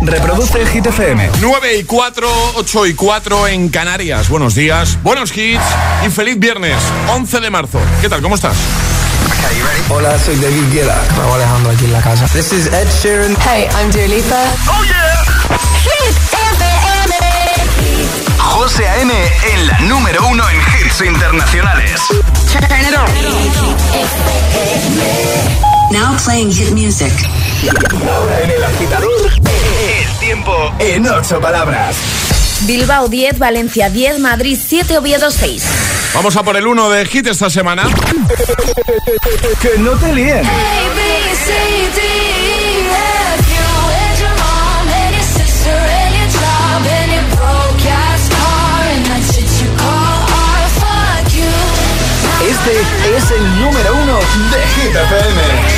Reproduce Hit FM. 9 y 4, 8 y 4 en Canarias. Buenos días, buenos hits y feliz viernes, 11 de marzo. ¿Qué tal? ¿Cómo estás? Hola, soy David Guetta. Me Alejandro aquí en la casa. This is Ed Sheeran. Hey, I'm Dua Lipa. ¡Oh, yeah! Hit FM. José A.M. en la número uno en hits internacionales. Turn it on. Now playing hit music. Ahora en el agitador, tiempo en ocho palabras. Bilbao 10, Valencia 10, Madrid 7, Oviedo 6. Vamos a por el 1 de hit esta semana. Que no te líen. Este es el número uno de Hit FM.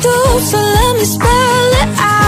through. So let me spell it out.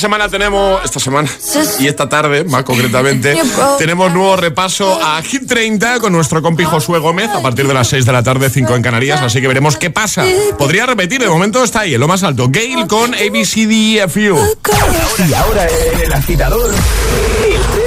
semana tenemos, esta semana y esta tarde, más concretamente, tenemos nuevo repaso a Hit 30 con nuestro compi Josué Gómez a partir de las 6 de la tarde, 5 en Canarias, así que veremos qué pasa. Podría repetir, de momento está ahí, en lo más alto. Gail con ABCDFU. Y ahora en el agitador, el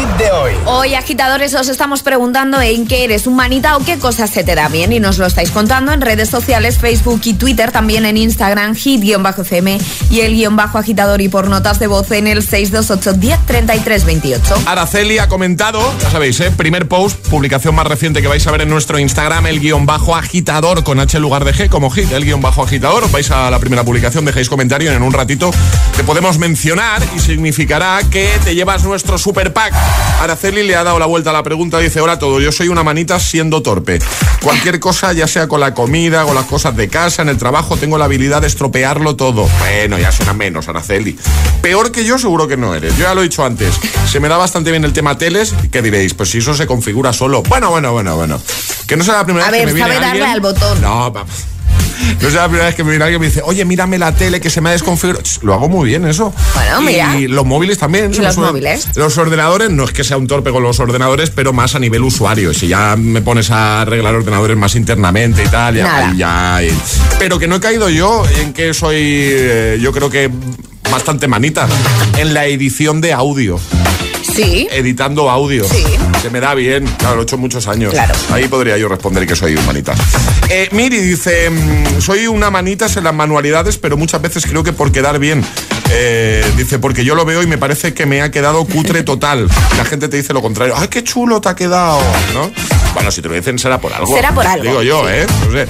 hit de hoy. Hoy, agitadores, os estamos preguntando en qué eres un manita o qué cosas se te da bien. Y nos lo estáis contando en redes sociales, Facebook y Twitter, también en Instagram, hit-fm y el guion bajo agitador y por notas de voz en el 628 10 28. Araceli ha comentado, ya sabéis, ¿eh? primer post, publicación más reciente que vais a ver en nuestro Instagram, el guion bajo agitador con H en lugar de G, como hit, el guion bajo agitador. Os vais a la primera publicación, dejéis comentario y en un ratito te podemos mencionar y significará que te llevas nuestro super pack. Araceli le ha dado la vuelta a la pregunta, dice, hola todo, yo soy una manita siendo torpe. Cualquier cosa, ya sea con la comida, con las cosas de casa, en el trabajo, tengo la habilidad de estropearlo todo. Bueno, ya suena menos, Araceli. Peor que yo seguro que no eres. Yo ya lo he dicho antes. Se me da bastante bien el tema teles. ¿Qué diréis? Pues si eso se configura solo. Bueno, bueno, bueno, bueno. Que no sea la primera A vez ver, que me viene sabe darle alguien- al botón. No, pa- No es la primera vez que me viene alguien y me dice, oye, mírame la tele que se me ha desconfigurado. Lo hago muy bien eso. Bueno, mira. Y los móviles también. ¿Y los móviles? Los ordenadores, no es que sea un torpe con los ordenadores, pero más a nivel usuario. Si ya me pones a arreglar ordenadores más internamente y tal, ya, ya. y- Pero que no he caído yo en que soy, eh, yo creo que bastante manita en la edición de audio. Sí. Editando audio. Sí. Se me da bien. Claro, lo he hecho muchos años. Claro. Ahí podría yo responder que soy un manita. Eh, Miri dice, mm, soy una manita en las manualidades, pero muchas veces creo que por quedar bien. Eh, dice, porque yo lo veo y me parece que me ha quedado cutre total. La gente te dice lo contrario. ¡Ay, qué chulo te ha quedado! ¿No? Bueno, si te lo dicen será por algo. Será por algo. Digo yo, ¿eh? No sé.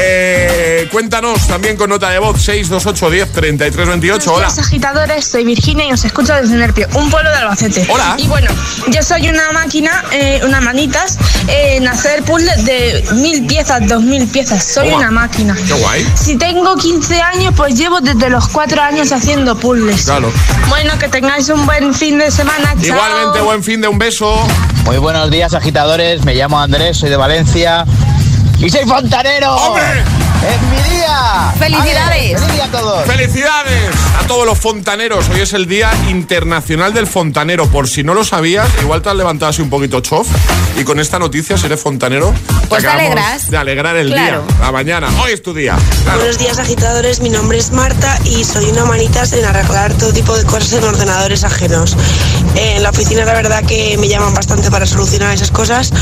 Eh, cuéntanos también con nota de voz 628 10 33 28. Hola. Hola, agitadores, soy Virginia y os escucho desde Nerpio, un pueblo de Albacete. Hola. Y bueno, yo soy una máquina, eh, una manitas, eh, en hacer puzzles de mil piezas, dos mil piezas. Soy Toma. una máquina. Qué guay. Si tengo 15 años, pues llevo desde los 4 años haciendo puzzles. Claro. Bueno, que tengáis un buen fin de semana. Chao. Igualmente, buen fin de un beso. Muy buenos días, agitadores. Me llamo Andrés, soy de Valencia. ¡Y soy fontanero! ¡Hombre! ¡Es mi día! ¡Felicidades! ¡Feliz día a todos! ¡Felicidades a todos los fontaneros! Hoy es el Día Internacional del Fontanero. Por si no lo sabías, igual te has levantado así un poquito chof. Y con esta noticia, si eres fontanero, Pues te alegras. de alegrar el Claro. día. La mañana. Hoy es tu día. Claro. Buenos días agitadores, mi nombre es Marta y soy una manitas en arreglar todo tipo de cosas en ordenadores ajenos. En la oficina la verdad que me llaman bastante para solucionar esas cosas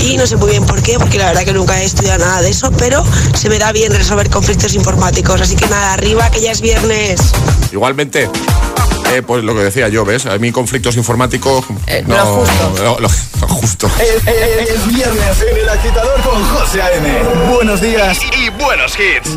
y no sé muy bien por qué, porque la verdad que nunca he estudiado nada de eso, pero se me da bien resolver conflictos informáticos, así que nada, arriba que ya es viernes. Igualmente. eh, pues lo que decía yo, ¿ves? A mí conflictos informáticos... Eh, lo justo. Lo, lo- lo justo. Es, es viernes en el agitador con José A.M. Buenos días y, y buenos hits.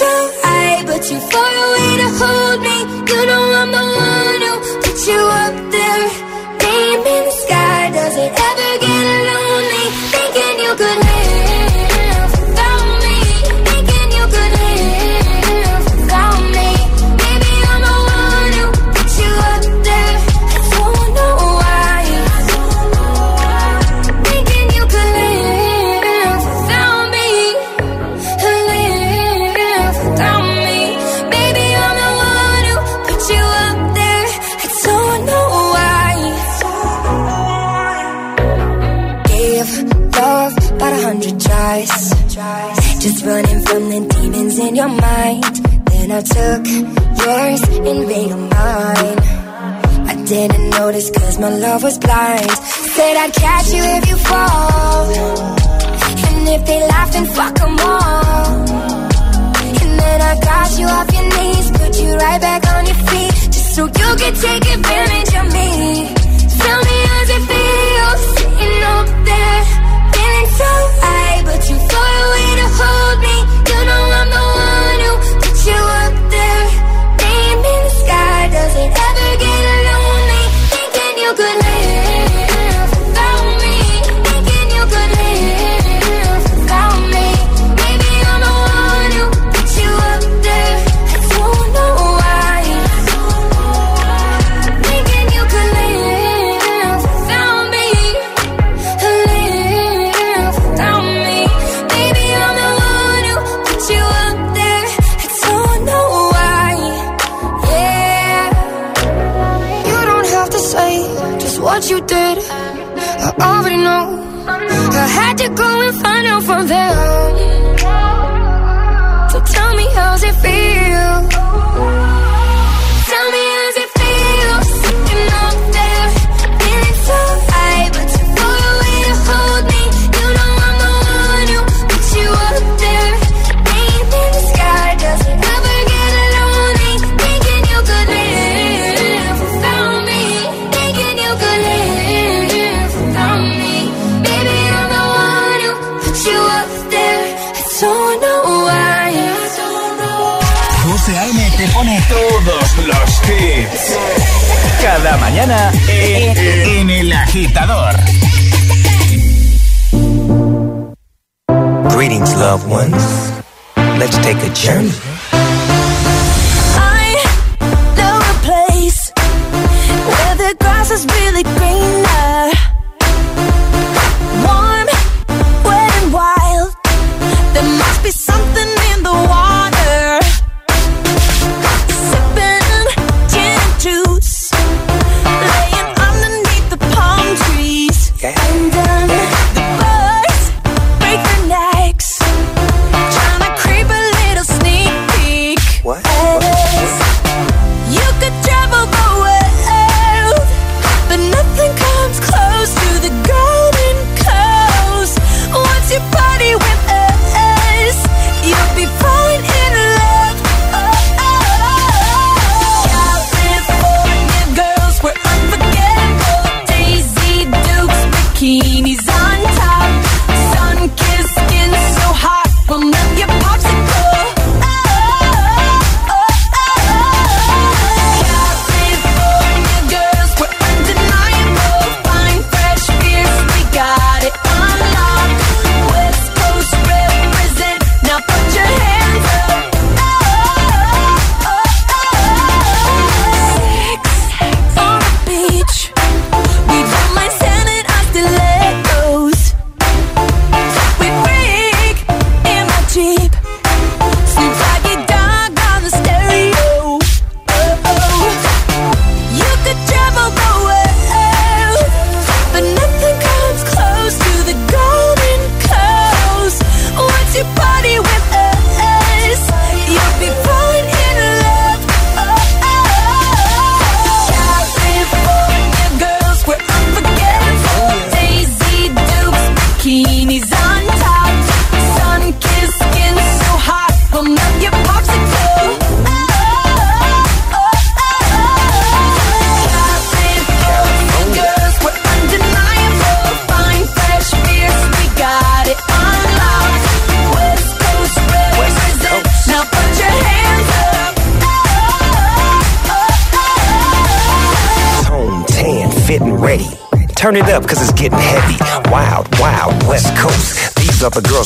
so high, but too far away to hold me. You know I'm the one who put you up my love was blind. Said I'd catch you if you fall. And if they laugh, then fuck 'em all. And then I got you off your knees, put you right back on your feet, just so you could take advantage of me. Tell me how's it feel sitting up there, feeling so high, but you too far away to hold me. Already know. I had to go and find out from them. So tell me how's it feel? Eh, en El Agitador. Greetings, loved ones. Let's take a journey. I know a place where the grass is really green.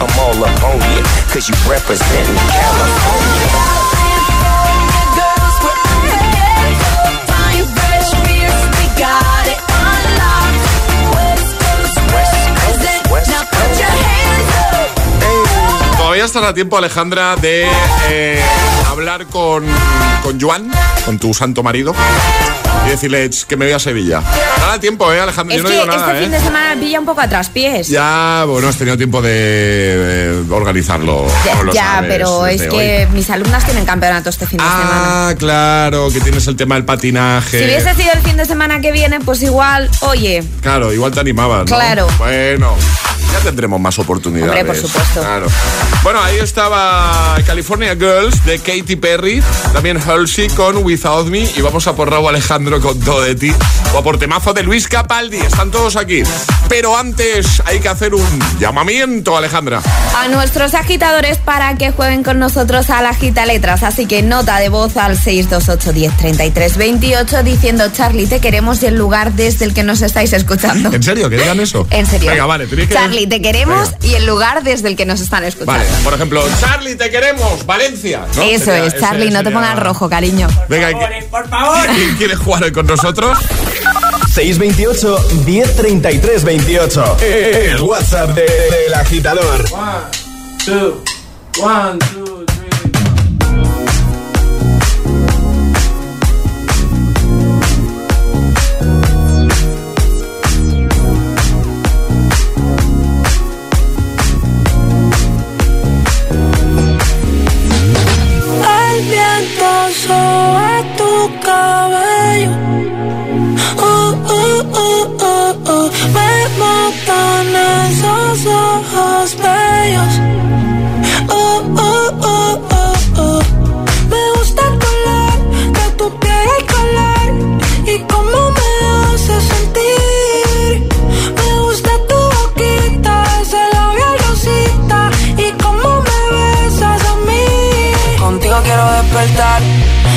I'm all up you, cause you representing California. Todavía estás a tiempo, Alejandra, de eh, hablar con, con Joan, con tu santo marido, y decirle "Ch, que me voy a Sevilla. Nada tiempo, ¿eh, Alejandra? Es Yo no que digo nada, este fin ¿eh? de semana me pilla un poco a traspiés. Ya, bueno, has tenido tiempo de, organizarlo. Ya, no lo ya, sabes pero es que hoy. mis alumnas tienen campeonato este fin de semana. Ah, claro, que tienes el tema del patinaje. Si hubiese sido el fin de semana que viene, pues igual, oye, Claro, igual te animabas, ¿no? Claro. Bueno, ya tendremos más oportunidades. Hombre, por supuesto. Claro. Bueno, ahí estaba California Girls de Katy Perry, también Halsey con Without Me y vamos a por Raúl Alejandro con Todo de ti o a por temazo de Luis Capaldi. Están todos aquí. Pero antes hay que hacer un llamamiento, Alejandra. a nuestros agitadores para que jueguen con nosotros a la gita letras. Así que nota de voz al 628 10 33 28 diciendo Charlie, te queremos y el lugar desde el que nos estáis escuchando. ¿En serio? ¿Que digan eso? En serio. Venga, vale. tenéis que- Charlie, te queremos Venga. y el lugar desde el que nos están escuchando. Vale, por ejemplo, Charlie, te queremos, Valencia. ¿no? Eso Sería- es, ese Charlie, no te sería- pongas rojo, cariño. Venga, ¿qui- ¿quién quiere jugar hoy con nosotros? 628 1033 28. El WhatsApp de- del agitador. El sobre tu cabello. Uh, uh, uh, uh, uh. Me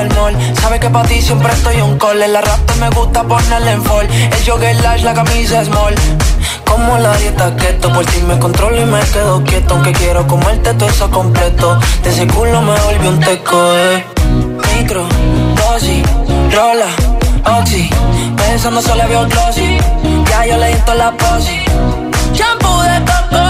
pa'l mall. Sabe que pa' ti siempre estoy un call. En la me gusta ponerle en fall. El jogger la camisa small. Como la dieta keto, por ti me controlo y me quedo quieto. Aunque quiero comerte todo eso completo. De ese culo me volví un teco, eh. Micro, dosis, rola, oxi. Pensando solo veo glossy. Ya yo le di la posi. Shampoo de coco,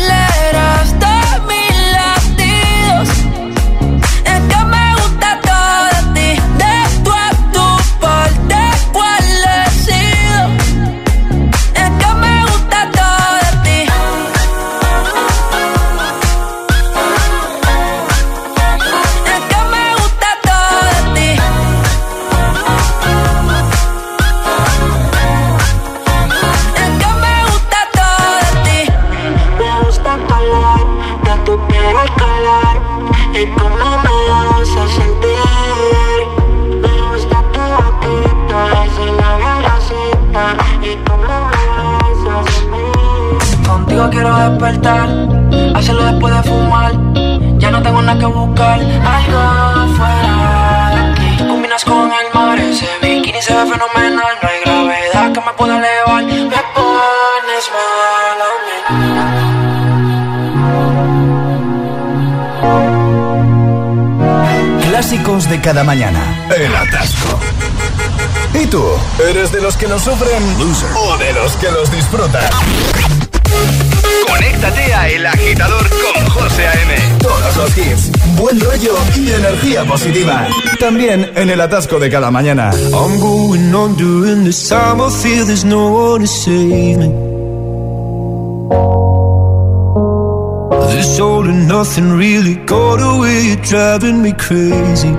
pueda elevar, me pones mal a mí. Clásicos de cada mañana. El atasco. ¿Y tú? ¿Eres de los que los sufren o de los que los disfrutan? Conéctate a El Agitador con José A.M. Todos los hits, buen rollo y energía positiva. También en el atasco de cada mañana. I'm going on during this time. I feel there's no one to save me. This all and nothing really got away. You're driving me crazy.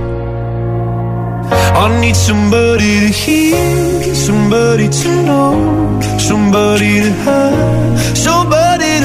I need somebody to hear, somebody to know, somebody to have, somebody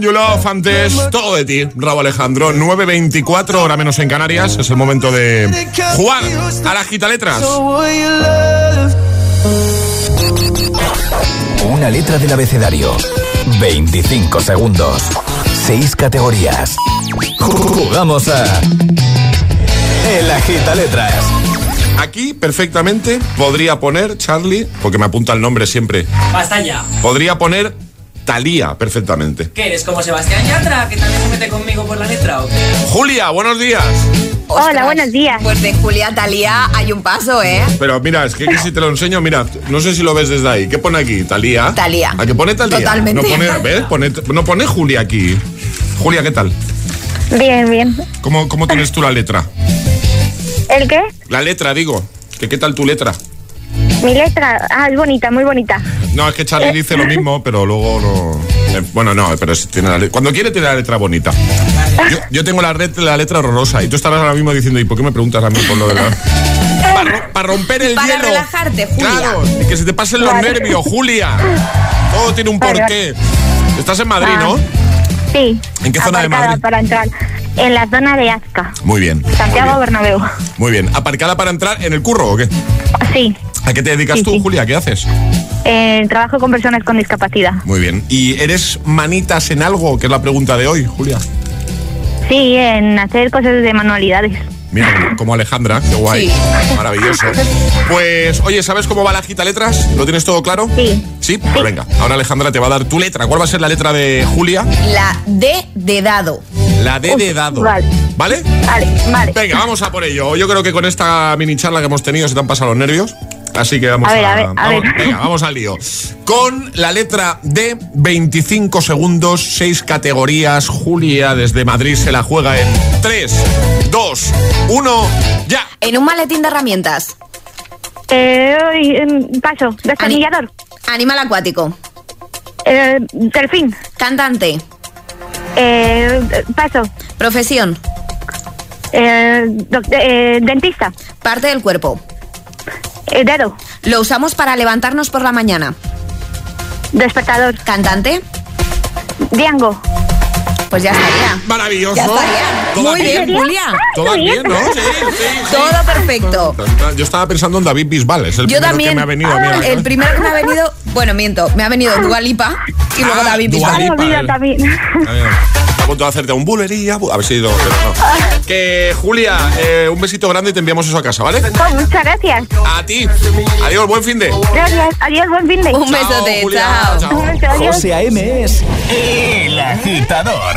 You Love antes todo de ti, Raúl Alejandro 9.24 hora menos en Canarias es el momento de jugar a las gitaletras Una letra del abecedario. 25 segundos. 6 categorías. Jugamos a El Agita Letras. Aquí perfectamente podría poner Charlie, porque me apunta el nombre siempre. Basta ya. Podría poner Talía perfectamente. ¿Qué eres como Sebastián Yatra, que también se mete conmigo por la letra o qué? Julia, buenos días. Hola, buenos días. Pues de Julia Talía hay un paso, ¿eh? Pero mira, es que si te lo enseño, mira, no sé si lo ves desde ahí. ¿Qué pone aquí? Talía. Talía. ¿A qué pone Talía? Totalmente. No pone, ¿ves? Pone- no pone Julia aquí. Julia, ¿qué tal? Bien, bien. ¿Cómo, cómo tienes tú la letra? ¿El qué? La letra, digo. ¿Que ¿Qué tal tu letra? Mi letra. Ah, es bonita, muy bonita. No, es que Charlie dice lo mismo, pero luego no. eh, bueno, no, pero es- tiene la le- cuando quiere tiene la letra bonita. Yo, yo tengo la, red- la letra horrorosa y tú estarás ahora mismo diciendo, ¿y por qué me preguntas a mí por lo de la.? Para romper el Para hielo. relajarte, Julia. Claro, y que se te pasen los Vale. nervios, Julia. Todo tiene un porqué. Estás en Madrid, Ah. ¿no? Sí. ¿En qué zona de Aparcada Madrid? para entrar. En la zona de Azca, Muy bien. Santiago Bernabéu. Muy bien. ¿Aparcada para entrar en el curro o qué? Sí. ¿A qué te dedicas Sí, tú, sí. Julia? ¿Qué haces? Eh, trabajo con personas con discapacidad. Muy bien. ¿Y eres manitas en algo? Que es la pregunta de hoy, Julia. Sí, en hacer cosas de manualidades. Mira, como Alejandra, qué guay. Sí. Maravilloso. Pues, oye, ¿sabes cómo va la gita letras? ¿Lo tienes todo claro? Sí. Sí, pues venga. Ahora Alejandra te va a dar tu letra. ¿Cuál va a ser la letra de Julia? La D de dado. La D de dado. vale. ¿Vale? Vale, vale. Venga, vamos a por ello. Yo creo que con esta mini charla que hemos tenido se te han pasado los nervios. Así que vamos A ver, a ver, a vamos, ver. Venga, vamos al lío. Con la letra D, 25 segundos, 6 categorías. Julia desde Madrid se la juega en 3, 2, 1, ya. En un maletín de herramientas. Eh, hoy, paso. Destornillador. Animal acuático. Eh, delfín. Cantante. Eh, paso. Profesión. Eh, eh, dentista. Parte del cuerpo. Eh, dedo. Lo usamos para levantarnos por la mañana. Despertador. Cantante. Diango. Pues ya estaría. Maravilloso. Ya estaría. Muy bien, bien. Julia. Todas bien, ¿no? Sí, sí, sí. Todo perfecto. Yo estaba pensando en David Bisbal, es el Yo primero también. que me ha venido a mí. a la el primero que me ha venido. Bueno, miento. Me ha venido Dua Lipa y luego Ah, David Dua Bisbal. Lipa, Olvida eh. también. A ver, a punto de hacerte un bulería. bu- A ver si ido. pero no. Que Julia, eh, un besito grande y te enviamos eso a casa, ¿vale? Oh, muchas gracias. A ti. Adiós, buen fin de. Gracias. Adiós, buen fin de. Un besote. Chao. chao. Un beso, adiós. José A.M. es El Agitador.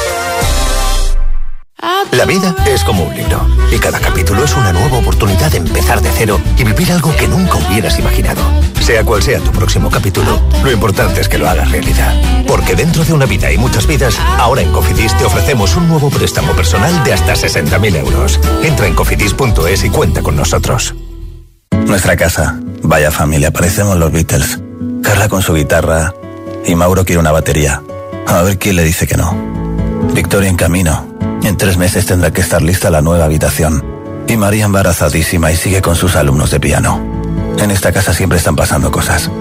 La vida es como un libro y cada capítulo es una nueva oportunidad de empezar de cero y vivir algo que nunca hubieras imaginado. Sea cual sea tu próximo capítulo, lo importante es que lo hagas realidad. Porque dentro de una vida y muchas vidas, ahora en Cofidis te ofrecemos un nuevo préstamo personal de hasta 60.000 euros. Entra en cofidis.es y cuenta con nosotros. Nuestra casa. Vaya familia, parecemos los Beatles. Carla con su guitarra y Mauro quiere una batería. A ver quién le dice que no. Victoria en camino. En tres meses tendrá que estar lista la nueva habitación. Y María embarazadísima y sigue con sus alumnos de piano. En esta casa siempre están pasando cosas.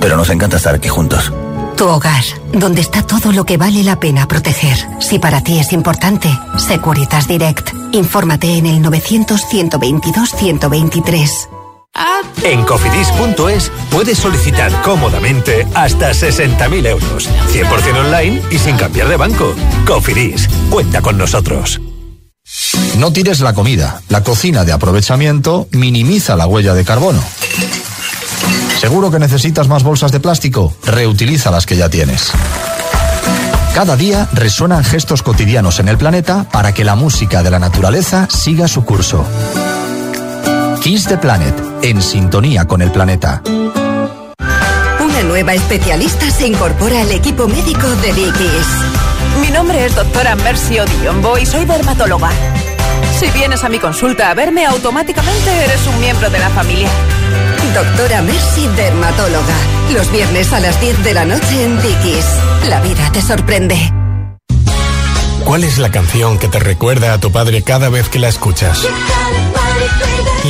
Pero nos encanta estar aquí juntos. Tu hogar, donde está todo lo que vale la pena proteger. Si para ti es importante, Securitas Direct. Infórmate en el 900-122-123. En cofidis.es puedes solicitar cómodamente hasta 60.000 euros, 100% online y sin cambiar de banco. Cofidis, cuenta con nosotros. No tires la comida. La cocina de aprovechamiento minimiza la huella de carbono. ¿Seguro que necesitas más bolsas de plástico? Reutiliza las que ya tienes. Cada día resuenan gestos cotidianos en el planeta para que la música de la naturaleza siga su curso. Kiss the Planet, en sintonía con el planeta. Una nueva especialista se incorpora al equipo médico de Dickies. Mi nombre es doctora Mercy Odiombo y soy dermatóloga. Si vienes a mi consulta a verme, automáticamente eres un miembro de la familia. Doctora Mercy, dermatóloga. Los viernes a las 10 de la noche en Dickies. La vida te sorprende. ¿Cuál es la canción que te recuerda a tu padre cada vez que la escuchas?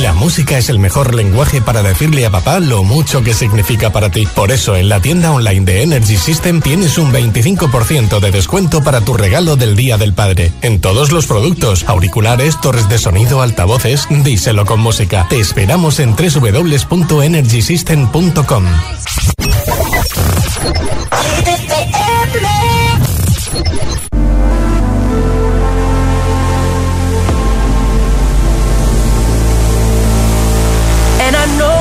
La música es el mejor lenguaje para decirle a papá lo mucho que significa para ti. Por eso en la tienda online de Energy System tienes un 25% de descuento para tu regalo del Día del Padre. En todos los productos, auriculares, torres de sonido, altavoces, díselo con música. Te esperamos en www.energysystem.com.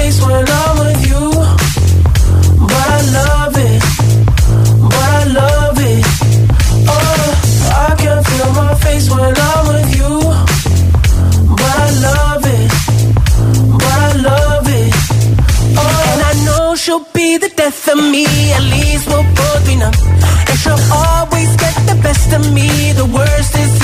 face when I'm with you, but I love it, but I love it. Oh, I can feel my face when I'm with you, but I love it, but I love it. Oh, and I know she'll be the death of me. At least we'll both be numb. And she'll always get the best of me. The worst is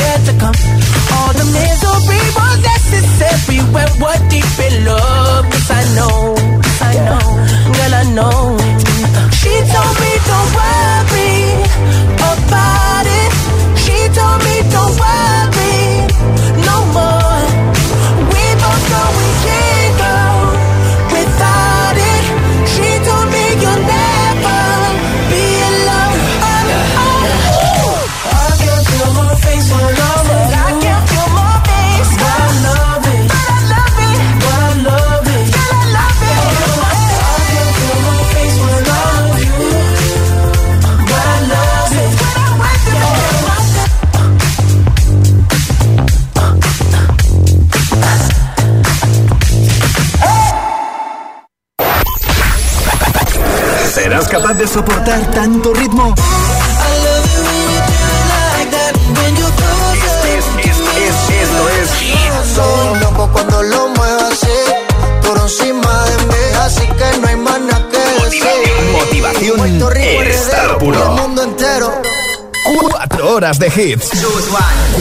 horas de hits.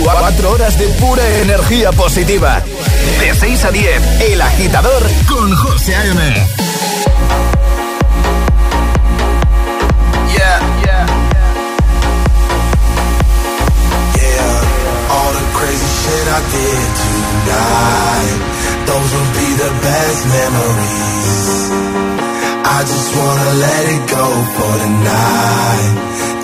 Cuatro horas de pura energía positiva. De 6 a 10, El Agitador con José A.M. Yeah, yeah. Yeah, all the crazy shit I did tonight. Those will be the best memories. I just wanna let it go for tonight.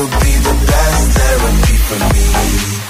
Would be the best therapy for me.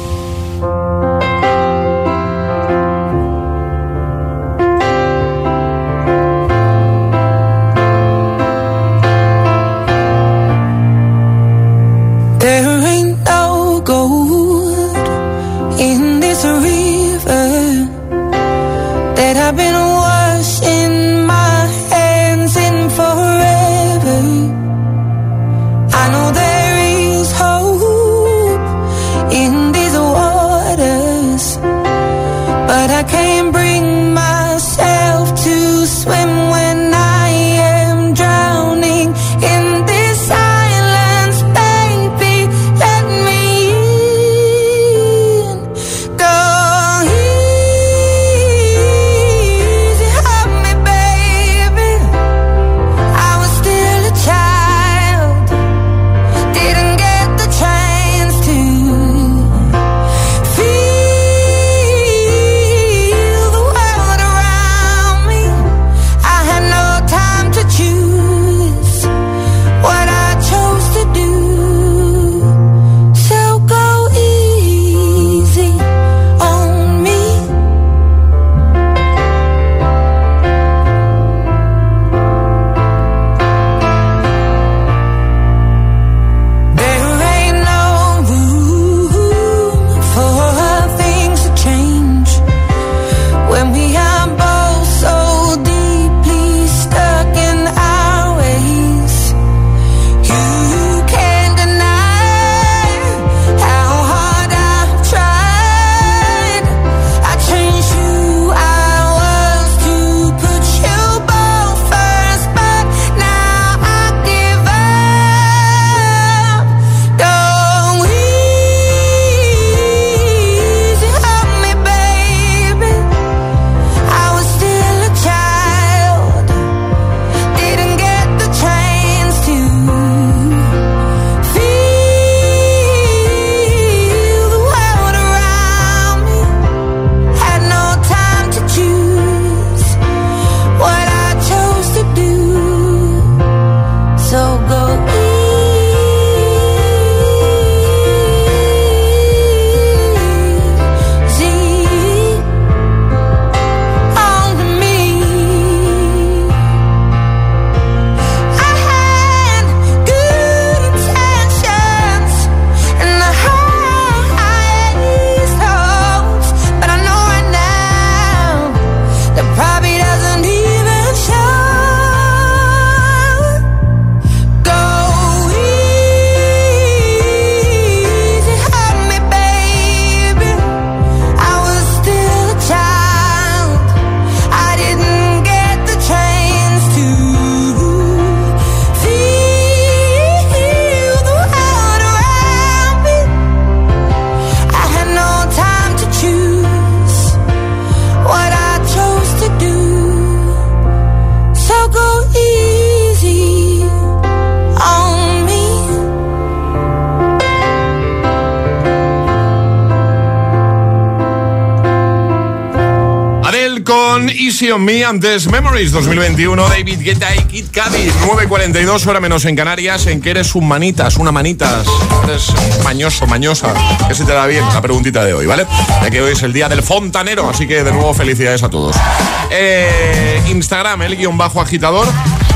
Me, antes Memories 2021, David Guetta y Kid Cudi, 9.42, hora menos en Canarias, en que eres un manitas, una manitas, eres mañoso, mañosa, que se te da bien la preguntita de hoy, ¿vale? Ya que hoy es el día del fontanero, así que de nuevo felicidades a todos. Eh, Instagram, el guion bajo agitador,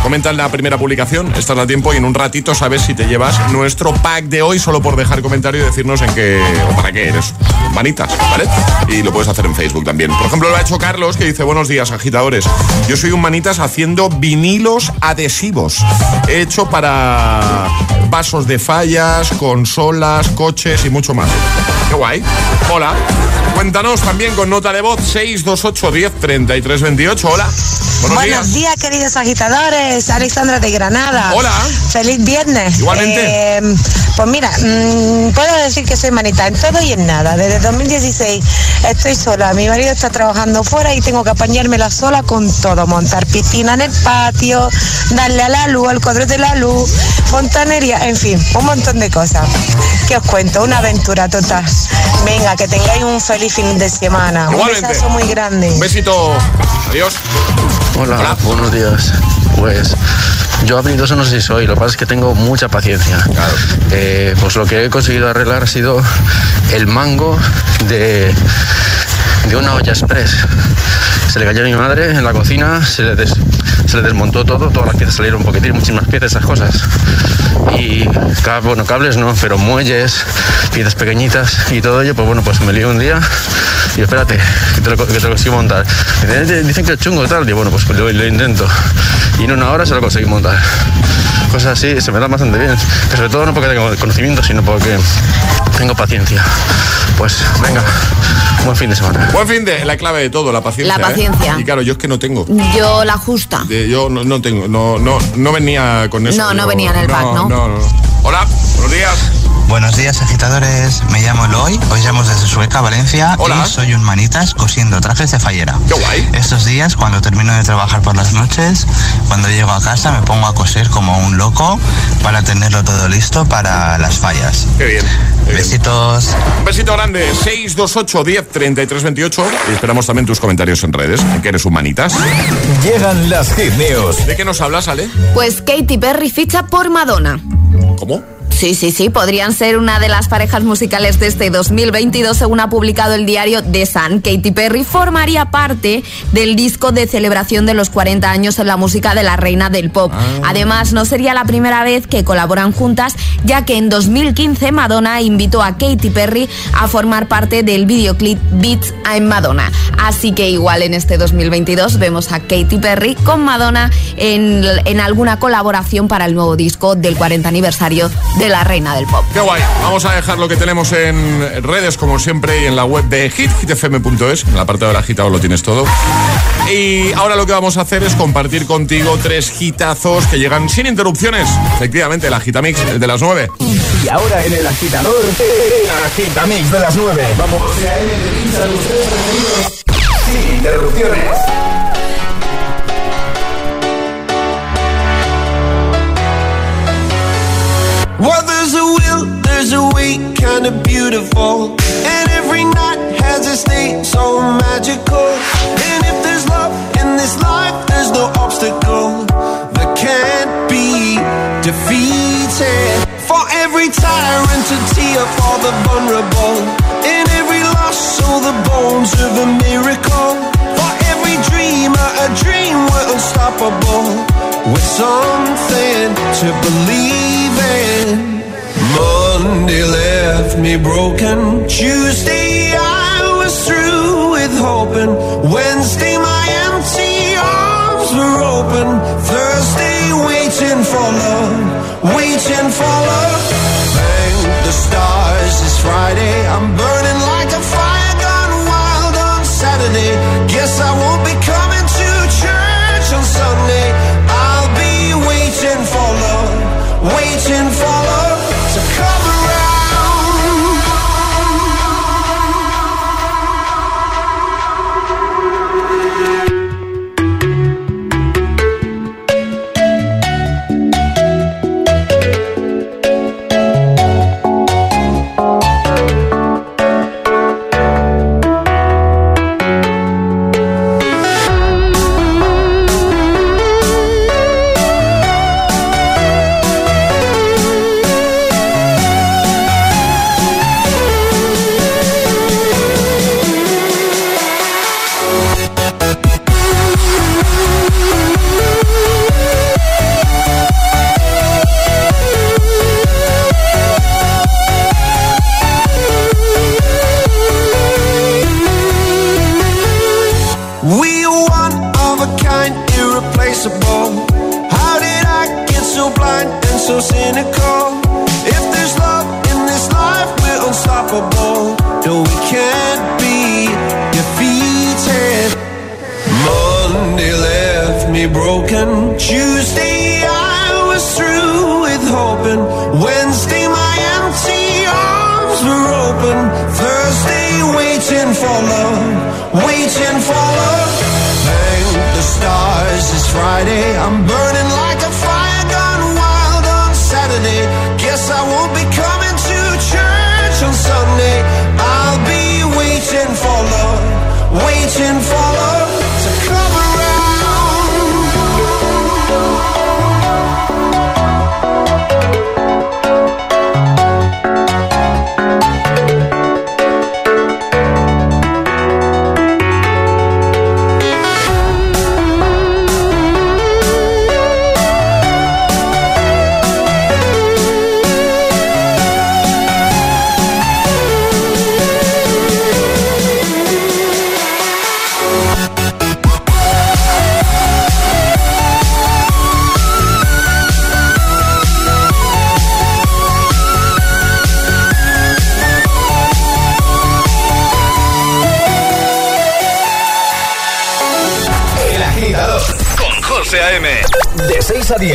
comenta en la primera publicación, estás a tiempo y en un ratito sabes si te llevas nuestro pack de hoy solo por dejar comentario y decirnos en qué o para qué eres manitas, ¿vale? Y lo puedes hacer en Facebook también. Por ejemplo, lo ha hecho Carlos que dice, buenos días agitadores, yo soy un manitas haciendo vinilos adhesivos. He hecho para vasos de fallas, consolas, coches y mucho más. Qué guay. Hola. Cuéntanos también con nota de voz 628 10 33 28. Hola. Buenos, Buenos días. queridos agitadores. Alexandra de Granada. Hola. Feliz viernes. Igualmente. Eh, pues mira, mmm, puedo decir que soy manita en todo y en nada. Desde 2016 estoy sola. Mi marido está trabajando fuera y tengo que apañármela sola con todo. Montar piscina en el patio, darle a la luz, al cuadro de la luz, fontanería, en fin, un montón de cosas. ¿Qué os cuento? Una aventura total. Venga, que tengáis un feliz fin de semana. Igualmente. Un besazo muy grande. Un besito. Adiós. Hola, buenos días. Pues yo habilidoso no sé si soy, lo que pasa es que tengo mucha paciencia. Eh, pues lo que he conseguido arreglar ha sido el mango de, de una olla express. Se le cayó a mi madre en la cocina, se le, se le desmontó todo, todas las piezas salieron un poquitín, muchísimas piezas, esas cosas. Y, bueno, cables no, pero muelles, piezas pequeñitas y todo ello, pues bueno, pues me lío un día y espérate, que te lo, que te lo consigo montar. Dicen- que es chungo y tal, y bueno, pues lo intento. Y en una hora se lo conseguí montar. Cosas así se me dan bastante bien. Pero sobre todo no porque tengo conocimiento, sino porque tengo paciencia. Pues venga, buen fin de semana. Buen fin de la clave de todo, la paciencia. La ¿eh? paciencia. Y claro, yo es que no tengo. Yo la justa. Eh, yo no, no tengo, no, no, no venía con eso. No, no yo- venía en el pack, ¿no? No, no. Hola, buenos días. Buenos días agitadores, me llamo Eloy, hoy llamo desde Sueca, Valencia y soy un manitas cosiendo trajes de fallera. Qué guay. Estos días cuando termino de trabajar por las noches, cuando llego a casa me pongo a coser como un loco para tenerlo todo listo para las fallas. Qué bien. Besitos. Un besito grande, 628 10 33 28 y esperamos también tus comentarios en redes, en que eres humanitas. Llegan las hit news. ¿De qué nos hablas, Ale? Pues Katy Perry ficha por Madonna. ¿Cómo? Sí, sí, sí, podrían ser una de las parejas musicales de este 2022, según ha publicado el diario The Sun. Katy Perry formaría parte del disco de celebración de los 40 años en la música de la reina del pop. Además, no sería la primera vez que colaboran juntas, ya que en 2015 Madonna invitó a Katy Perry a formar parte del videoclip Beats I'm Madonna. Así que igual en este 2022 vemos a Katy Perry con Madonna en, en alguna colaboración para el nuevo disco del 40 aniversario de la reina del pop. Qué guay. Vamos a dejar lo que tenemos en redes, como siempre, y en la web de hit, hitfm.es. En la parte de la agitado lo tienes todo. Y ahora lo que vamos a hacer es compartir contigo tres hitazos que llegan sin interrupciones. Efectivamente, la Gitamix el de las 9. Y ahora en el agitador, el agitamix de las 9. Vamos. Sin interrupciones. Well, there's a will, there's a way, kinda beautiful. And every night has a state so magical. And if there's love in this life, there's no obstacle that can't be defeated. For every tyrant, a tear for the vulnerable. In every loss, so the bones of a miracle. For every dreamer, a dream we're unstoppable. With something to believe in. Monday left me broken. Tuesday I was through with hoping. Wednesday my empty arms were open. Thursday waiting for love, waiting for love. Thank the stars it's Friday. I'm burning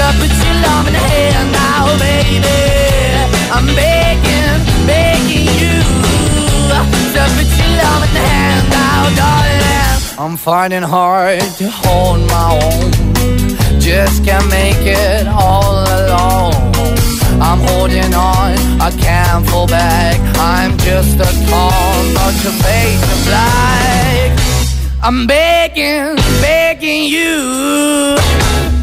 to put your love in the hand now, baby. I'm begging, begging you to put your love in the hand now, darling. I'm finding hard to hold my own. Just can't make it all alone. I'm holding on, I can't fall back. I'm just a call, but your face is black. I'm begging, begging you.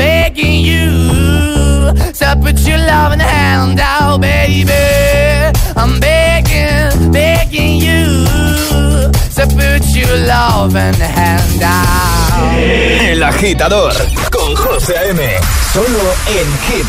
begging you. So put your loving hand out, baby. I'm begging, begging you. So put your loving hand out. El agitador con José A.M. Solo en Hit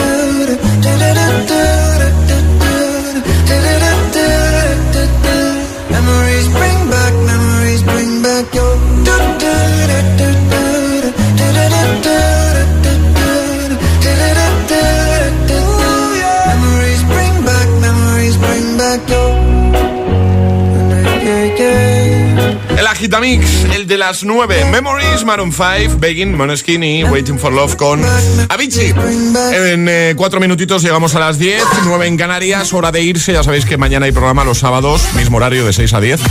El Agitamix, el de las 9. Memories, Maroon 5, Begging, Moneskin y Waiting for Love con Avicii. En eh, cuatro minutitos llegamos a las 10, 9 en Canarias, hora de irse. Ya sabéis que mañana hay programa los sábados, mismo horario de 6 a 10.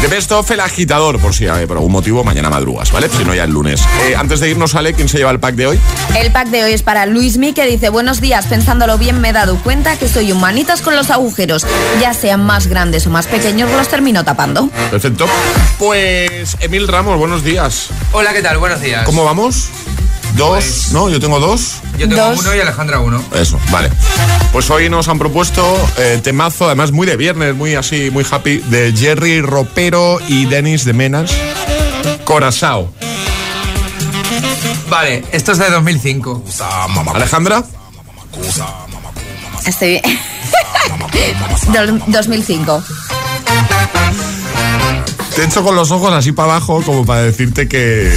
De Best of El Agitador, por si eh, por algún motivo mañana madrugas, ¿vale? Si no, ya el lunes. Eh, antes de irnos, Ale, ¿quién se lleva el pack de hoy? El pack de hoy es para Luismi que dice Buenos días, pensándolo bien me he dado cuenta que soy humanitas con los agujeros Ya sean más grandes o más pequeños los termino tapando Perfecto Pues Emil Ramos, buenos días Hola, ¿qué tal? Buenos días ¿Cómo vamos? Dos, ¿no? Yo tengo dos. Yo tengo uno y Alejandra uno. Eso, vale. Pues hoy nos han propuesto eh, temazo, además muy de viernes, muy así, muy happy De Jerry Ropero y Denis de Menas Corazao. Vale, esto es de 2005 Alejandra. Estoy bien. Del 2005 Te he hecho con los ojos así para abajo como para decirte que...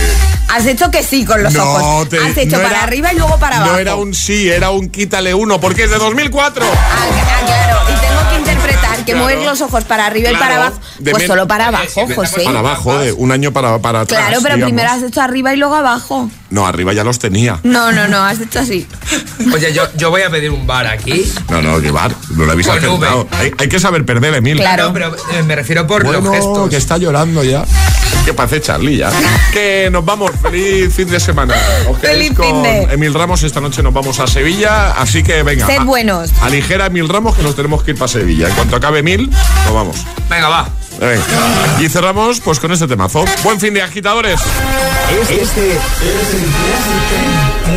Has hecho que sí con los No, ojos te- Has hecho no para era- arriba y luego para abajo No era un sí, era un quítale uno, porque es de 2004. Ah, claro, y tengo que interpretar que Claro. mover los ojos para arriba y para abajo. Pues solo para abajo, José. Para abajo, un año para, para atrás. Claro, pero digamos. primero has hecho arriba y luego abajo. No, arriba ya los tenía. No, no, no, has hecho así. Oye, yo, yo voy a pedir un bar aquí No, no, que va, no lo habéis Con acertado. Hay, hay que saber perder, Emil. No, pero eh, me refiero por bueno, los gestos que está llorando ya. Que parece Charlie ya. que nos vamos. Feliz fin de semana. Os Feliz con fin de. Emil Ramos. Esta noche nos vamos a Sevilla. Así que venga. Sed a- buenos. Aligera Emil Ramos que nos tenemos que ir para Sevilla. En cuanto acabe Emil, nos vamos. Venga, va. Y cerramos pues con este temazo. Buen fin de agitadores. Este es el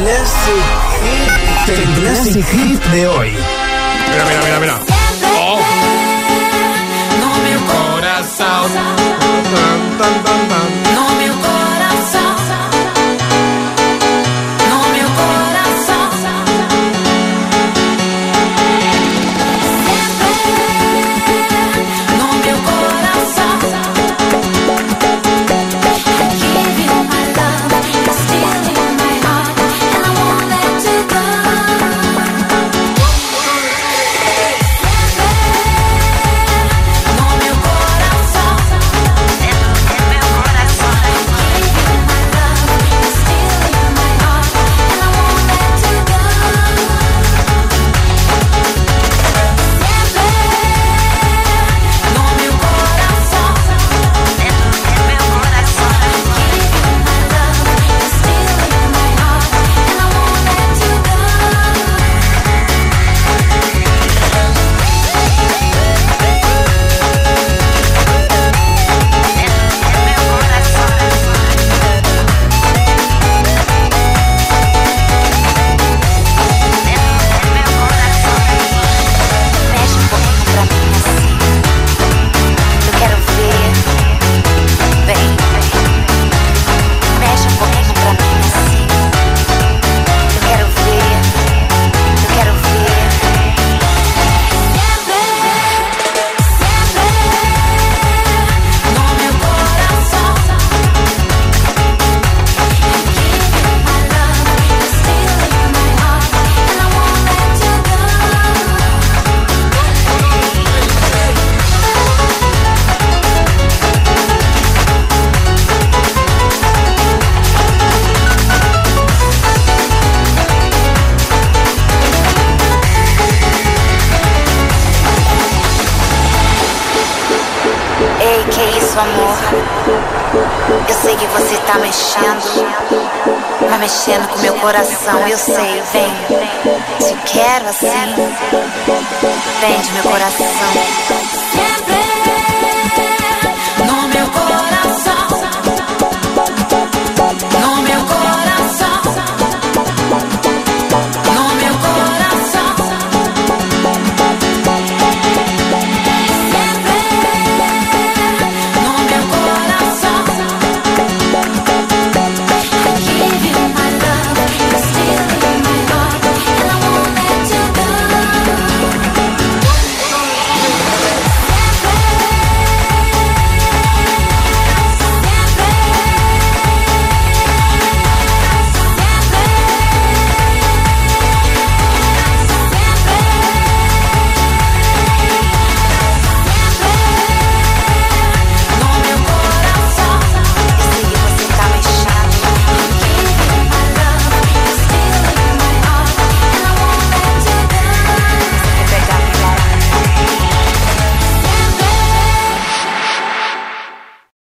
Classic, el Classic Hit de hoy. Mira, mira, mira, mira. Oh. No meu coração, no coração, eu sei, vem. Te quero assim, vem de meu coração.